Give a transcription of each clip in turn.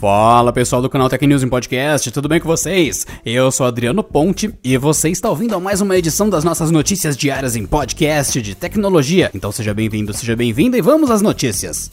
Fala pessoal do canal Tech News em Podcast, tudo bem com vocês? Eu sou Adriano Ponte e você está ouvindo a mais uma edição das nossas notícias diárias em podcast de tecnologia. Então seja bem-vindo, seja bem-vinda e vamos às notícias.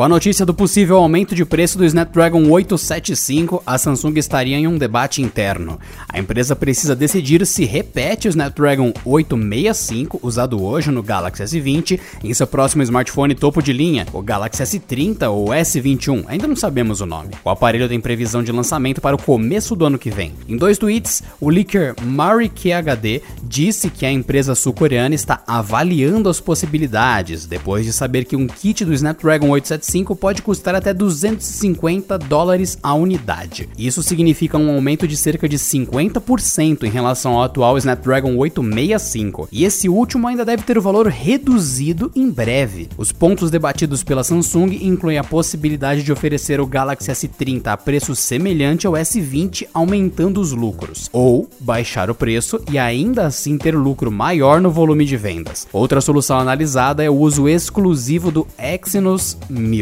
Com a notícia do possível aumento de preço do Snapdragon 875, a Samsung estaria em um debate interno. A empresa precisa decidir se repete o Snapdragon 865, usado hoje no Galaxy S20, em seu próximo smartphone topo de linha, o Galaxy S30 ou S21, ainda não sabemos o nome. O aparelho tem previsão de lançamento para o começo do ano que vem. Em dois tweets, o leaker Mari QHD disse que a empresa sul-coreana está avaliando as possibilidades, depois de saber que um kit do Snapdragon 875 5 pode custar até 250 dólares a unidade. Isso significa um aumento de cerca de 50% em relação ao atual Snapdragon 865, e esse último ainda deve ter o valor reduzido em breve. Os pontos debatidos pela Samsung incluem a possibilidade de oferecer o Galaxy S30 a preço semelhante ao S20, aumentando os lucros, ou baixar o preço e ainda assim ter lucro maior no volume de vendas. Outra solução analisada é o uso exclusivo do Exynos 1000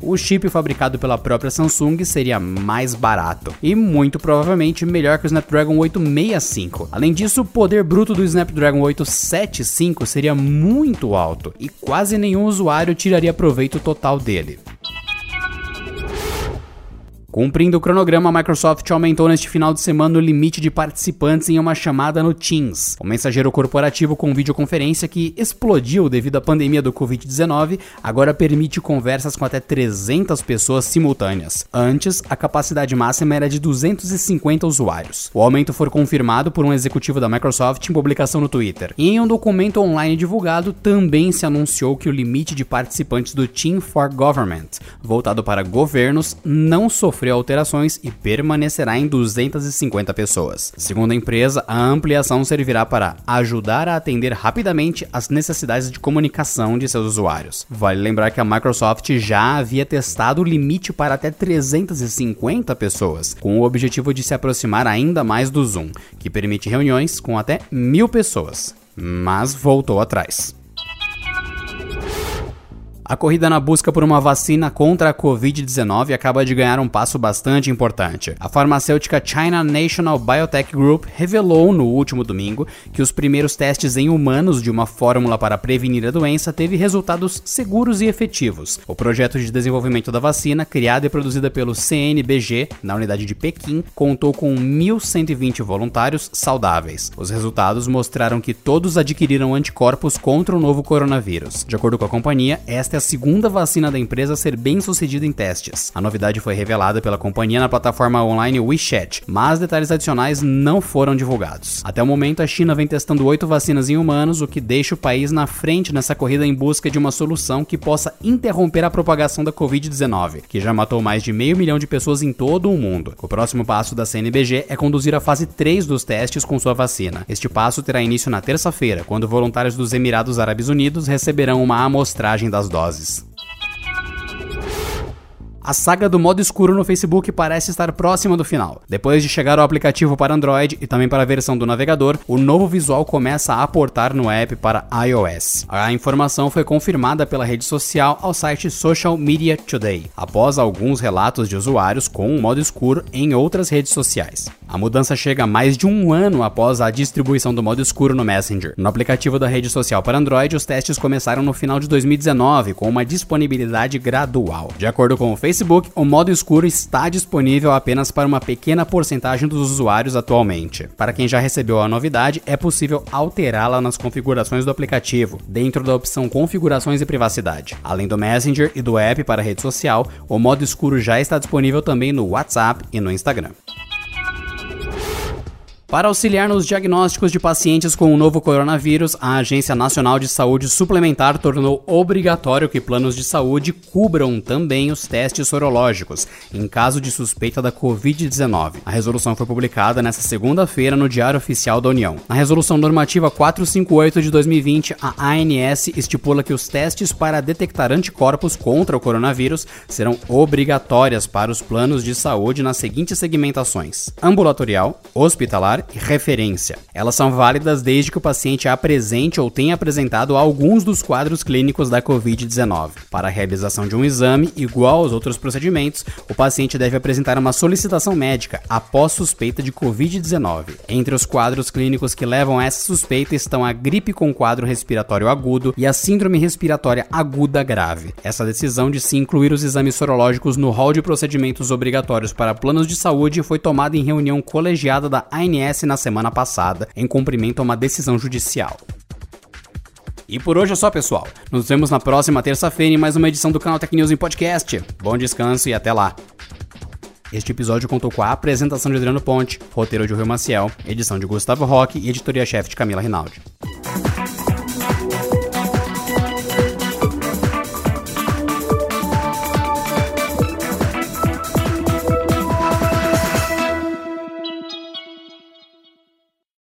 o chip fabricado pela própria Samsung seria mais barato e muito provavelmente melhor que o Snapdragon 865. Além disso, o poder bruto do Snapdragon 875 seria muito alto e quase nenhum usuário tiraria proveito total dele. Cumprindo o cronograma, a Microsoft aumentou neste final de semana o limite de participantes em uma chamada no Teams, o mensageiro corporativo com videoconferência que explodiu devido à pandemia do Covid-19, agora permite conversas com até 300 pessoas simultâneas. Antes, a capacidade máxima era de 250 usuários. O aumento foi confirmado por um executivo da Microsoft em publicação no Twitter. E em um documento online divulgado, também se anunciou que o limite de participantes do Team for Government, voltado para governos, não sofreu sofreu alterações e permanecerá em 250 pessoas. Segundo a empresa, a ampliação servirá para ajudar a atender rapidamente as necessidades de comunicação de seus usuários. Vale lembrar que a Microsoft já havia testado o limite para até 350 pessoas, com o objetivo de se aproximar ainda mais do Zoom, que permite reuniões com até mil pessoas, mas voltou atrás. A corrida na busca por uma vacina contra a Covid-19 acaba de ganhar um passo bastante importante. A farmacêutica China National Biotech Group revelou no último domingo que os primeiros testes em humanos de uma fórmula para prevenir a doença teve resultados seguros e efetivos. O projeto de desenvolvimento da vacina, criada e produzida pelo CNBG na unidade de Pequim, contou com 1.120 voluntários saudáveis. Os resultados mostraram que todos adquiriram anticorpos contra o novo coronavírus. De acordo com a companhia, esta a segunda vacina da empresa a ser bem sucedida em testes. A novidade foi revelada pela companhia na plataforma online WeChat, mas detalhes adicionais não foram divulgados. Até o momento, a China vem testando oito vacinas em humanos, o que deixa o país na frente nessa corrida em busca de uma solução que possa interromper a propagação da Covid-19, que já matou mais de meio milhão de pessoas em todo o mundo. O próximo passo da CNBG é conduzir a fase 3 dos testes com sua vacina. Este passo terá início na terça-feira, quando voluntários dos Emirados Árabes Unidos receberão uma amostragem das doses A saga do modo escuro no Facebook parece estar próxima do final. Depois de chegar ao aplicativo para Android e também para a versão do navegador, o novo visual começa a aportar no app para iOS. A informação foi confirmada pela rede social ao site Social Media Today, após alguns relatos de usuários com o modo escuro em outras redes sociais. A mudança chega mais de um ano após a distribuição do modo escuro no Messenger. No aplicativo da rede social para Android, os testes começaram no final de 2019, com uma disponibilidade gradual. De acordo com o Facebook, o modo escuro está disponível apenas para uma pequena porcentagem dos usuários atualmente. Para quem já recebeu a novidade, é possível alterá-la nas configurações do aplicativo, dentro da opção Configurações e Privacidade. Além do Messenger e do app para rede social, o modo escuro já está disponível também no WhatsApp e no Instagram. Para auxiliar nos diagnósticos de pacientes com o novo coronavírus, a Agência Nacional de Saúde Suplementar tornou obrigatório que planos de saúde cubram também os testes sorológicos, em caso de suspeita da Covid-19. A resolução foi publicada nesta segunda-feira no Diário Oficial da União. Na Resolução Normativa 458 de 2020, a ANS estipula que os testes para detectar anticorpos contra o coronavírus serão obrigatórias para os planos de saúde nas seguintes segmentações: ambulatorial, hospitalar, e referência. Elas são válidas desde que o paciente apresente ou tenha apresentado alguns dos quadros clínicos da Covid-19. Para a realização de um exame, igual aos outros procedimentos, o paciente deve apresentar uma solicitação médica após suspeita de Covid-19. Entre os quadros clínicos que levam a essa suspeita estão a gripe com quadro respiratório agudo e a síndrome respiratória aguda grave. Essa decisão de se incluir os exames sorológicos no rol de procedimentos obrigatórios para planos de saúde foi tomada em reunião colegiada da ANS na semana passada, em cumprimento a uma decisão judicial. E por hoje é só, pessoal. Nos vemos na próxima terça-feira em mais uma edição do canal Tech News em Podcast. Bom descanso e até lá. Este episódio contou com a apresentação de Adriano Ponte, roteiro de Rui Maciel, edição de Gustavo Roque e editoria-chefe de Camila Rinaldi.